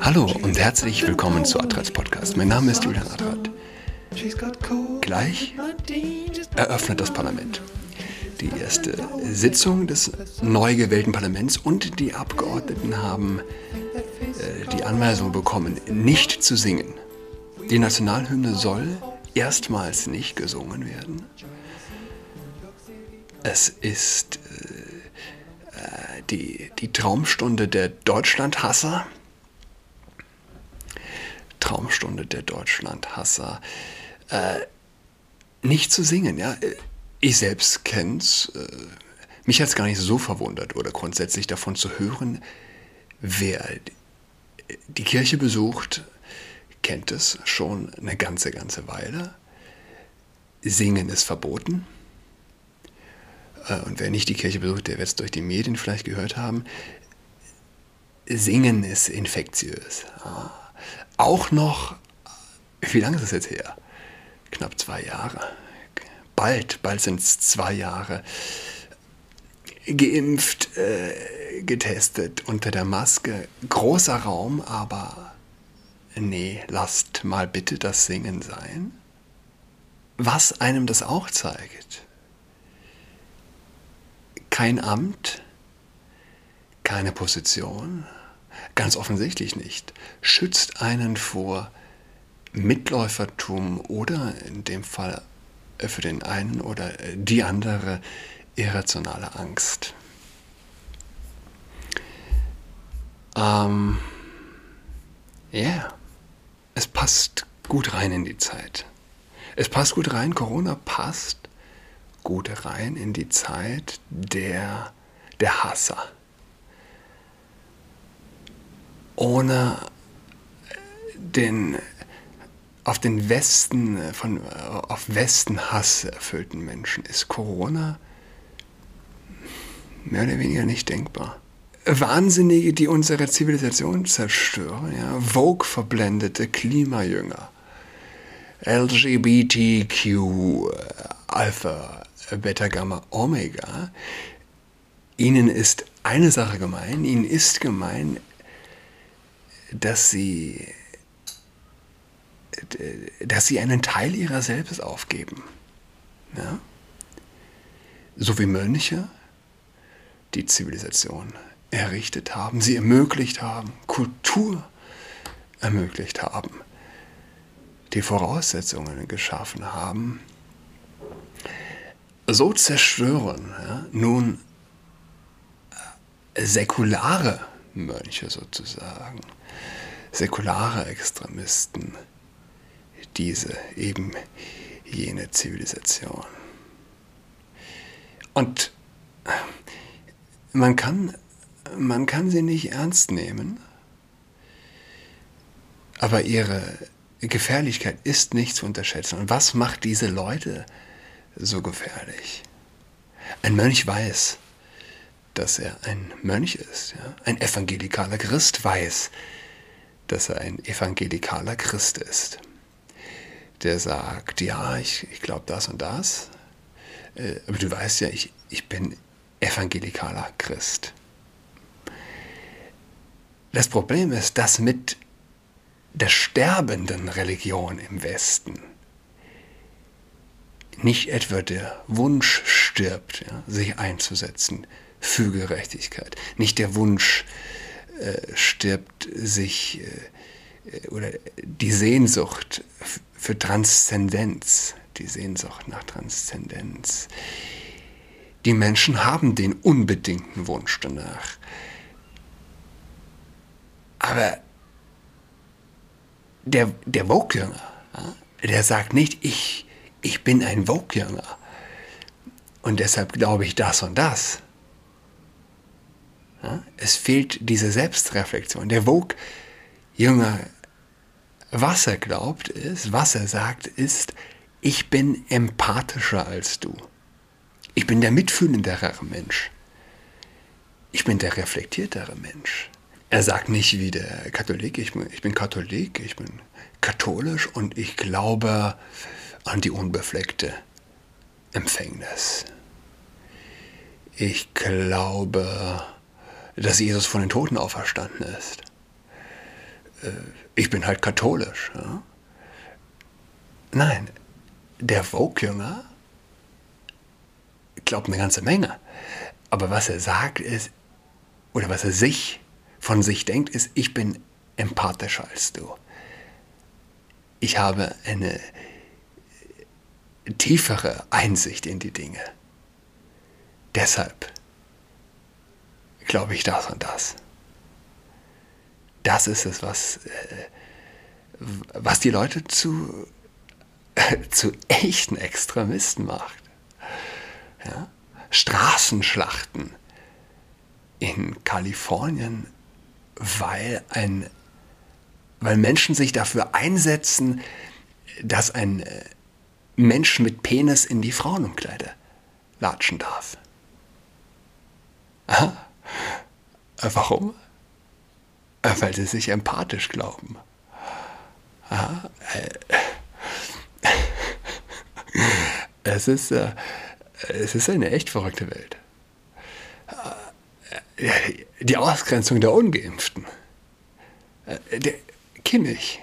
Hallo und herzlich willkommen zu Adrats Podcast. Mein Name ist Julian Adrat. Gleich eröffnet das Parlament die erste Sitzung des neu gewählten Parlaments und die Abgeordneten haben äh, die Anweisung bekommen, nicht zu singen. Die Nationalhymne soll erstmals nicht gesungen werden. Es ist die, die Traumstunde der Deutschlandhasser. Traumstunde der Deutschlandhasser. Äh, nicht zu singen, ja. Ich selbst kenne es. Äh, mich hat es gar nicht so verwundert oder grundsätzlich davon zu hören, wer die Kirche besucht, kennt es schon eine ganze, ganze Weile. Singen ist verboten. Äh, und wer nicht die Kirche besucht, der wird es durch die Medien vielleicht gehört haben. Singen ist infektiös. Ah. Auch noch, wie lange ist es jetzt her? Knapp zwei Jahre. Bald, bald sind es zwei Jahre. Geimpft, äh, getestet unter der Maske. Großer Raum, aber nee, lasst mal bitte das Singen sein. Was einem das auch zeigt kein Amt, keine Position, ganz offensichtlich nicht, schützt einen vor Mitläufertum oder in dem Fall für den einen oder die andere irrationale Angst. Ähm, ja, yeah. es passt gut rein in die Zeit. Es passt gut rein, Corona passt gut rein in die Zeit der, der Hasser. Ohne den auf den Westen, von, auf Westen Hass erfüllten Menschen ist Corona mehr oder weniger nicht denkbar. Wahnsinnige, die unsere Zivilisation zerstören, ja, Vogue-verblendete Klimajünger, LGBTQ, Alpha, Beta, Gamma, Omega, ihnen ist eine Sache gemein, ihnen ist gemein, dass sie, dass sie einen Teil ihrer selbst aufgeben. Ja? So wie Mönche die Zivilisation errichtet haben, sie ermöglicht haben, Kultur ermöglicht haben, die Voraussetzungen geschaffen haben, so zerstören ja, nun äh, säkulare Mönche sozusagen, säkulare Extremisten, diese eben jene Zivilisation. Und man kann, man kann sie nicht ernst nehmen, aber ihre Gefährlichkeit ist nicht zu unterschätzen. Und was macht diese Leute so gefährlich. Ein Mönch weiß, dass er ein Mönch ist. Ja? Ein evangelikaler Christ weiß, dass er ein evangelikaler Christ ist. Der sagt, ja, ich, ich glaube das und das, äh, aber du weißt ja, ich, ich bin evangelikaler Christ. Das Problem ist, dass mit der sterbenden Religion im Westen, nicht etwa der Wunsch stirbt, ja, sich einzusetzen für Gerechtigkeit. Nicht der Wunsch äh, stirbt, sich äh, oder die Sehnsucht für Transzendenz, die Sehnsucht nach Transzendenz. Die Menschen haben den unbedingten Wunsch danach. Aber der, der Vogue-Jünger, ja, der sagt nicht, ich, ich bin ein Vogue-Jünger und deshalb glaube ich das und das. Ja? Es fehlt diese Selbstreflexion. Der Vogue-Jünger, was er glaubt ist, was er sagt ist, ich bin empathischer als du. Ich bin der mitfühlendere Mensch. Ich bin der reflektiertere Mensch. Er sagt nicht wie der Katholik, ich bin, ich bin Katholik, ich bin katholisch und ich glaube an die unbefleckte Empfängnis. Ich glaube dass Jesus von den Toten auferstanden ist. Äh, ich bin halt katholisch. Ja? Nein, der Vogue-Jünger glaubt eine ganze Menge. Aber was er sagt ist, oder was er sich von sich denkt, ist, ich bin empathischer als du. Ich habe eine tiefere Einsicht in die Dinge. Deshalb glaube ich das und das. Das ist es, was, äh, was die Leute zu, äh, zu echten Extremisten macht. Ja? Straßenschlachten in Kalifornien, weil, ein, weil Menschen sich dafür einsetzen, dass ein äh, Mensch mit Penis in die Frauenumkleide latschen darf. Aha. Äh, warum? Äh, weil sie sich empathisch glauben. Aha. Es ist, es ist eine echt verrückte Welt. Die Ausgrenzung der Ungeimpften. Der Kimmich.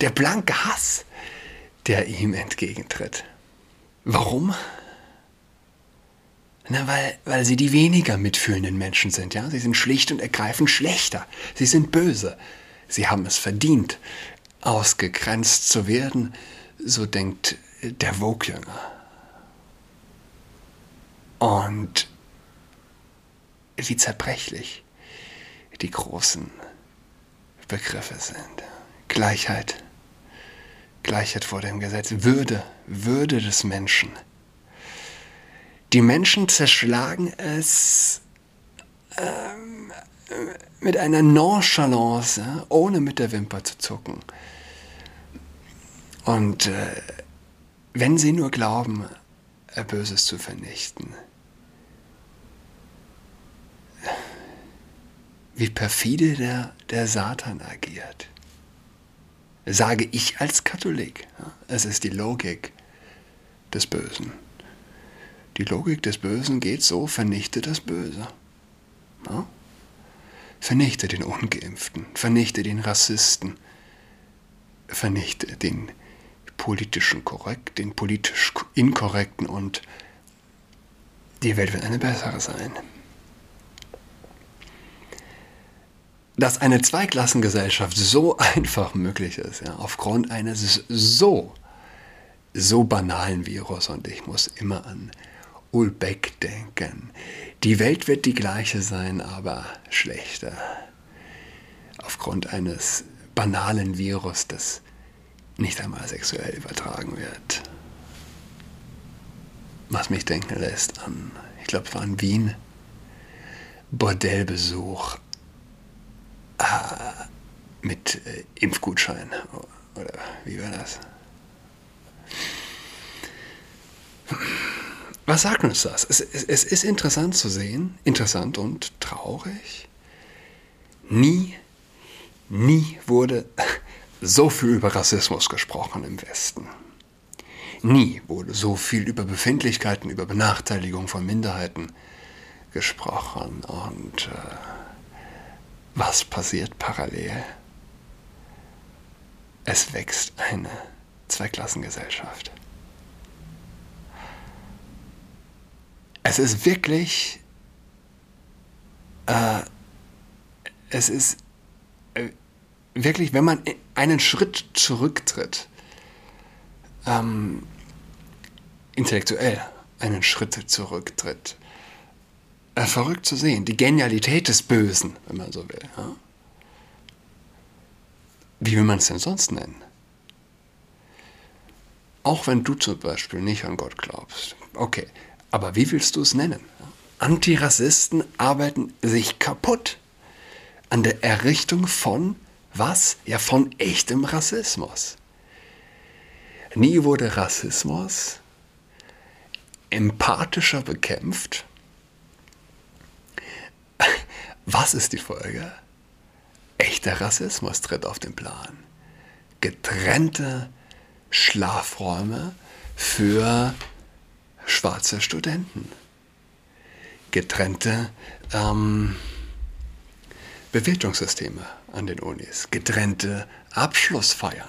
Der blanke Hass, der ihm entgegentritt. Warum? Na, weil, weil sie die weniger mitfühlenden Menschen sind, ja. Sie sind schlicht und ergreifend schlechter. Sie sind böse. Sie haben es verdient, ausgegrenzt zu werden, so denkt der Vogue-Jünger. Und wie zerbrechlich die großen Begriffe sind. Gleichheit, Gleichheit vor dem Gesetz, Würde, Würde des Menschen. Die Menschen zerschlagen es ähm, mit einer Nonchalance, ohne mit der Wimper zu zucken. Und äh, wenn sie nur glauben, Böses zu vernichten, wie perfide der, der Satan agiert. Sage ich als Katholik. Es ist die Logik des Bösen. Die Logik des Bösen geht so, vernichte das Böse. Ja? Vernichte den Ungeimpften, vernichte den Rassisten, vernichte den politischen korrekt, den politisch inkorrekten und die Welt wird eine bessere sein. Dass eine Zweiklassengesellschaft so einfach möglich ist, ja, aufgrund eines so, so banalen Virus. Und ich muss immer an Ulbeck denken. Die Welt wird die gleiche sein, aber schlechter. Aufgrund eines banalen Virus, das nicht einmal sexuell übertragen wird. Was mich denken lässt an, ich glaube, es war in Wien, Bordellbesuch Ah, mit äh, Impfgutschein. Oder wie war das? Was sagt uns das? Es, es, es ist interessant zu sehen, interessant und traurig. Nie, nie wurde so viel über Rassismus gesprochen im Westen. Nie wurde so viel über Befindlichkeiten, über Benachteiligung von Minderheiten gesprochen. Und äh, was passiert parallel? Es wächst eine Zweiklassengesellschaft. Es ist wirklich, äh, es ist äh, wirklich, wenn man einen Schritt zurücktritt, ähm, intellektuell einen Schritt zurücktritt, äh, verrückt zu sehen. Die Genialität des Bösen, wenn man so will. Ja? Wie will man es denn sonst nennen? Auch wenn du zum Beispiel nicht an Gott glaubst. Okay, aber wie willst du es nennen? Antirassisten arbeiten sich kaputt an der Errichtung von was? Ja, von echtem Rassismus. Nie wurde Rassismus empathischer bekämpft was ist die Folge? Echter Rassismus tritt auf den Plan. Getrennte Schlafräume für schwarze Studenten. getrennte ähm, Bewertungssysteme an den Unis, getrennte Abschlussfeiern.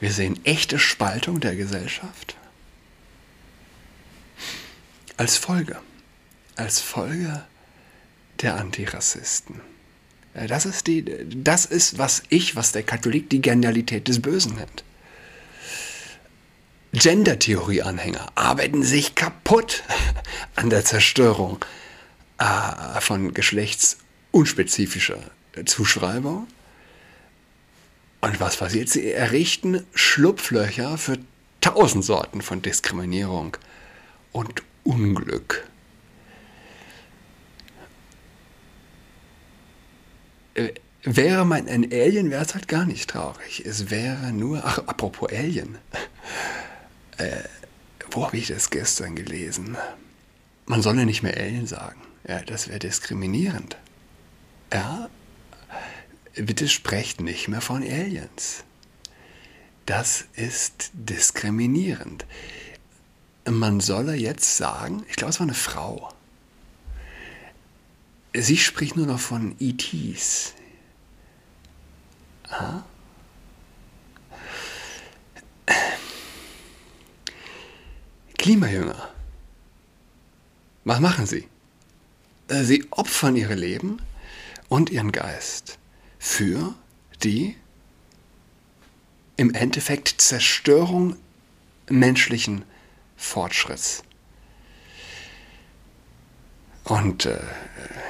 Wir sehen echte Spaltung der Gesellschaft als Folge, als Folge der Antirassisten. Das ist, die, das ist, was ich, was der Katholik die Genialität des Bösen nennt. Gender-Theorie-Anhänger arbeiten sich kaputt an der Zerstörung äh, von geschlechtsunspezifischer Zuschreibung. Und was passiert? Sie errichten Schlupflöcher für tausend Sorten von Diskriminierung und Unglück. Äh, wäre man ein Alien, wäre es halt gar nicht traurig. Es wäre nur, ach, apropos Alien. Äh, wo habe ich das gestern gelesen? Man solle nicht mehr Alien sagen. Ja, das wäre diskriminierend. Ja, bitte sprecht nicht mehr von Aliens. Das ist diskriminierend. Man solle jetzt sagen, ich glaube, es war eine Frau. Sie spricht nur noch von ETs. Aha. Klimajünger. Was machen sie? Äh, sie opfern ihre Leben und ihren Geist für die im Endeffekt Zerstörung menschlichen Fortschritts. Und äh,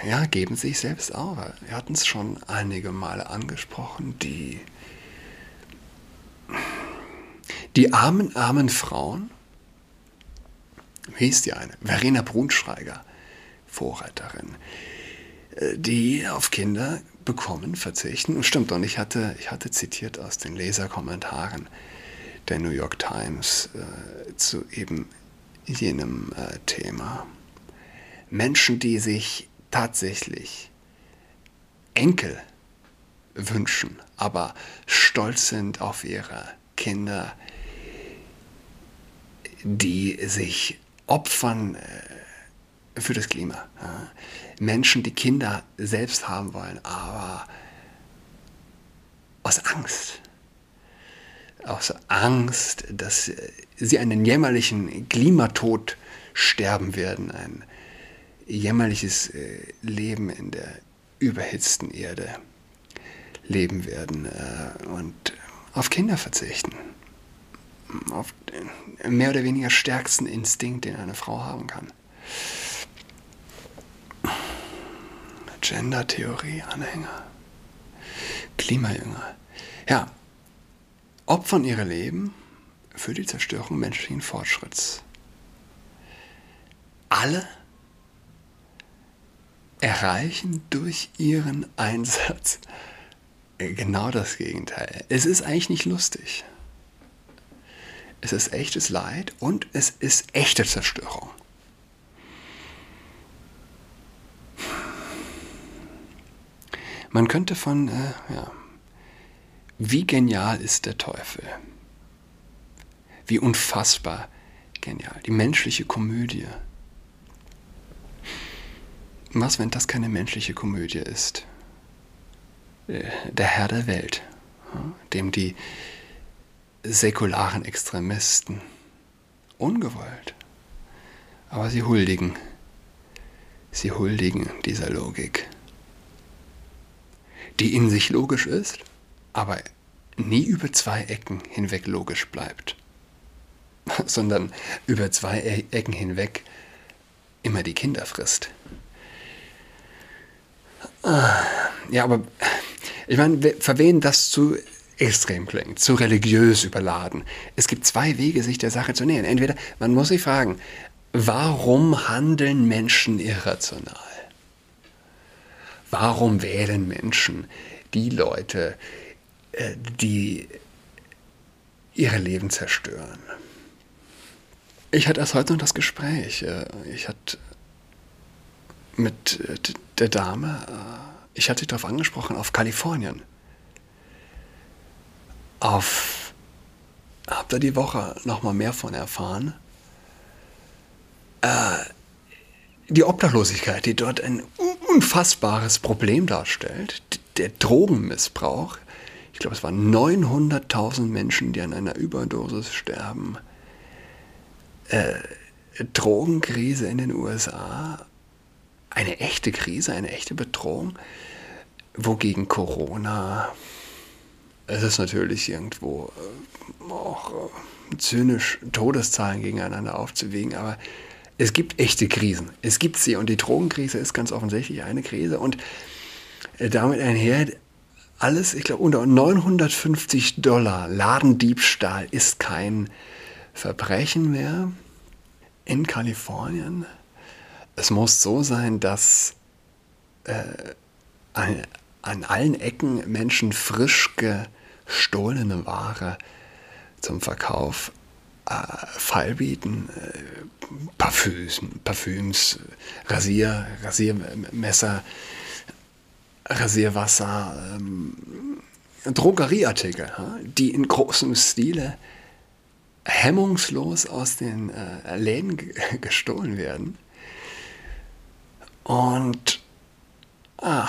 ja, geben sich selbst auch. Wir hatten es schon einige Male angesprochen, die, die armen, armen Frauen, wie hieß die eine? Verena Brunschreiger, Vorreiterin, äh, die auf Kinder bekommen, verzichten. Stimmt, und ich hatte, ich hatte zitiert aus den Leserkommentaren der New York Times äh, zu eben jenem äh, Thema. Menschen, die sich tatsächlich Enkel wünschen, aber stolz sind auf ihre Kinder, die sich opfern äh, für das Klima. Menschen, die Kinder selbst haben wollen, aber aus Angst. Aus Angst, dass sie einen jämmerlichen Klimatod sterben werden, ein jämmerliches äh, Leben in der überhitzten Erde leben werden äh, und auf Kinder verzichten. Auf den mehr oder weniger stärksten Instinkt, den eine Frau haben kann. Gender-Theorie-Anhänger. Klimajünger. Ja, opfern ihre Leben für die Zerstörung menschlichen Fortschritts. Alle erreichen durch ihren Einsatz genau das Gegenteil. Es ist eigentlich nicht lustig. Es ist echtes Leid und es ist echte Zerstörung. Man könnte von, äh, ja, wie genial ist der Teufel? Wie unfassbar genial. Die menschliche Komödie. Was, wenn das keine menschliche Komödie ist? Äh, der Herr der Welt, dem die säkularen Extremisten ungewollt, aber sie huldigen, sie huldigen dieser Logik, die in sich logisch ist, aber nie über zwei Ecken hinweg logisch bleibt, sondern über zwei e-, Ecken hinweg immer die Kinder frisst. Ja, aber ich meine, für wen das zu extrem klingt, zu religiös überladen. Es gibt zwei Wege, sich der Sache zu nähern. Entweder man muss sich fragen, warum handeln Menschen irrational? Warum wählen Menschen die Leute, die ihre Leben zerstören? Ich hatte erst heute noch das Gespräch. Äh, ich hatte mit äh, der Dame, äh, ich hatte sie darauf angesprochen, auf Kalifornien. Auf, hab da die Woche nochmal mehr von erfahren. Äh, die Obdachlosigkeit, die dort ein unfassbares Problem darstellt, der Drogenmissbrauch. Ich glaube, es waren 900.000 Menschen, die an einer Überdosis sterben. Äh, Drogenkrise in den USA, eine echte Krise, eine echte Bedrohung, wogegen Corona, es ist natürlich irgendwo äh, auch äh, zynisch, Todeszahlen gegeneinander aufzuwiegen, aber es gibt echte Krisen. Es gibt sie. Und die Drogenkrise ist ganz offensichtlich eine Krise. Und äh, damit einher alles, ich glaube, unter 950 Dollar Ladendiebstahl ist kein Verbrechen mehr in Kalifornien. Es muss so sein, dass äh, an, an, allen Ecken Menschen frisch gestohlene Ware zum Verkauf äh, feilbieten. Äh, Parfüms, Parfüms, Rasier, Rasiermesser, Rasierwasser, ähm, Drogerieartikel, die in großem Stile hemmungslos aus den äh, Läden gestohlen werden. Und ah,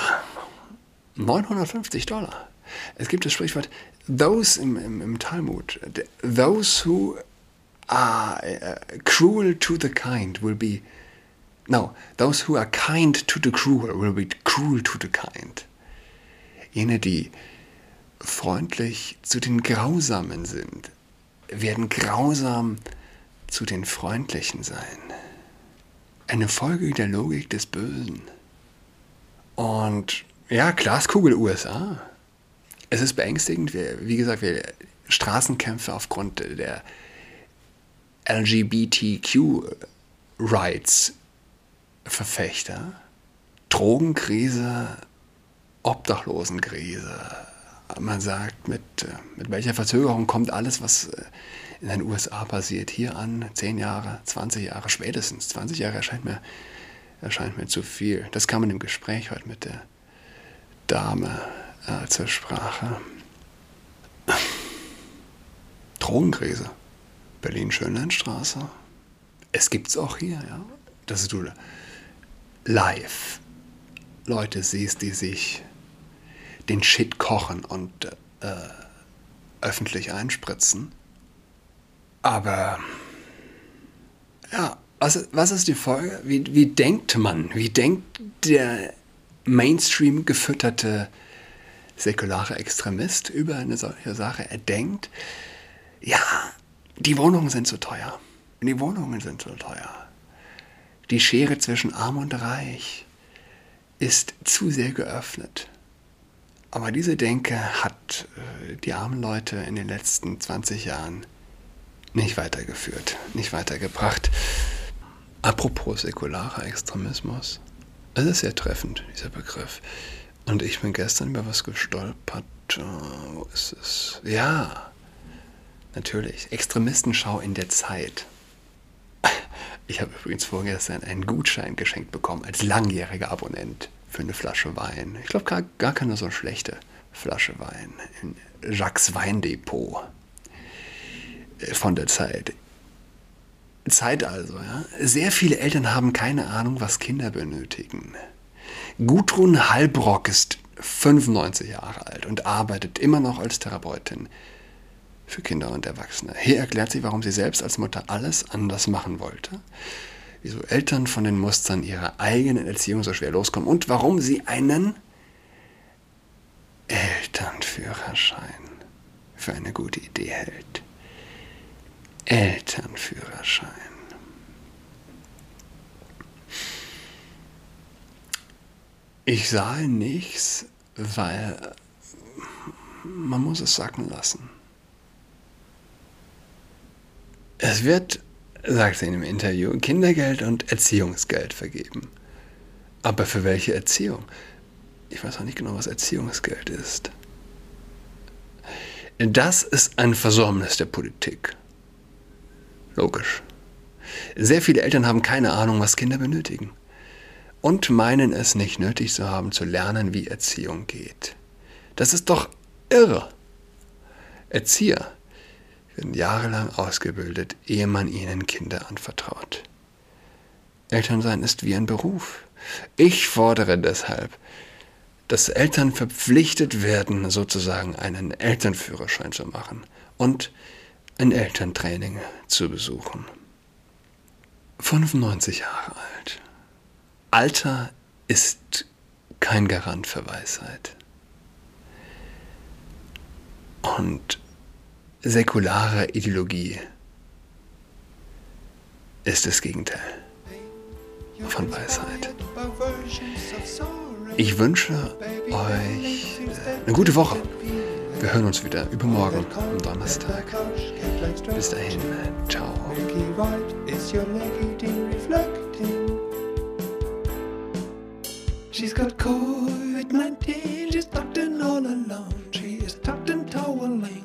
950 Dollar. Es gibt das Sprichwort, those im, im, im Talmud, those who are uh, cruel to the kind will be, no, those who are kind to the cruel will be cruel to the kind. Jene, die freundlich zu den Grausamen sind, werden grausam zu den Freundlichen sein. Eine Folge der Logik des Bösen. Und ja, Glaskugel USA. Es ist beängstigend. Wir, wie gesagt, wir Straßenkämpfe aufgrund der LGBTQ-Rights Verfechter, Drogenkrise, Obdachlosenkrise, man sagt, mit, äh, mit welcher Verzögerung kommt alles, was äh, in den USA passiert, hier an? Zehn Jahre, 20 Jahre, spätestens. 20 Jahre erscheint mir, erscheint mir zu viel. Das kam in dem Gespräch heute mit der Dame äh, zur Sprache. Drogenkrise. Berlin-Schönlandstraße. Es gibt es auch hier, ja. Dass du live Leute siehst, die sich den Shit kochen und äh, öffentlich einspritzen. Aber ja, was, was ist die Folge? Wie, wie denkt man? Wie denkt der Mainstream gefütterte säkulare Extremist über eine solche Sache? Er denkt, ja, die Wohnungen sind zu teuer. Die Wohnungen sind zu teuer. Die Schere zwischen Arm und Reich ist zu sehr geöffnet. Aber diese Denke hat äh, die armen Leute in den letzten 20 Jahren nicht weitergeführt, nicht weitergebracht. Apropos säkularer Extremismus. Es ist sehr treffend, dieser Begriff. Und ich bin gestern über was gestolpert. Äh, wo ist es? Ja, natürlich. Extremistenschau in der Zeit. Ich habe übrigens vorgestern einen Gutschein geschenkt bekommen als langjähriger Abonnent für eine Flasche Wein. Ich glaube, gar, gar keine so schlechte Flasche Wein. In Jacques Weindepot äh, von der Zeit. Zeit also, ja. Sehr viele Eltern haben keine Ahnung, was Kinder benötigen. Gudrun Halbrock ist 95 Jahre alt und arbeitet immer noch als Therapeutin für Kinder und Erwachsene. Hier erklärt sie, warum sie selbst als Mutter alles anders machen wollte wieso Eltern von den Mustern ihrer eigenen Erziehung so schwer loskommen und warum sie einen Elternführerschein für eine gute Idee hält. Elternführerschein. Ich sah nichts, weil man muss es sacken lassen. Es wird sagt sie in einem Interview, Kindergeld und Erziehungsgeld vergeben. Aber für welche Erziehung? Ich weiß auch nicht genau, was Erziehungsgeld ist. Das ist ein Versäumnis der Politik. Logisch. Sehr viele Eltern haben keine Ahnung, was Kinder benötigen. Und meinen es nicht nötig zu haben, zu lernen, wie Erziehung geht. Das ist doch irre. Erzieher werden jahrelang ausgebildet, ehe man ihnen Kinder anvertraut. Elternsein ist wie ein Beruf. Ich fordere deshalb, dass Eltern verpflichtet werden, sozusagen einen Elternführerschein zu machen und ein Elterntraining zu besuchen. 95 Jahre alt. Alter ist kein Garant für Weisheit. Und säkulare Ideologie ist das Gegenteil von Weisheit. Ich wünsche euch eine gute Woche. Wir hören uns wieder übermorgen am Donnerstag. Bis dahin, ciao. She's got COVID-19, she's tucked in all alone. She is tucked in toweling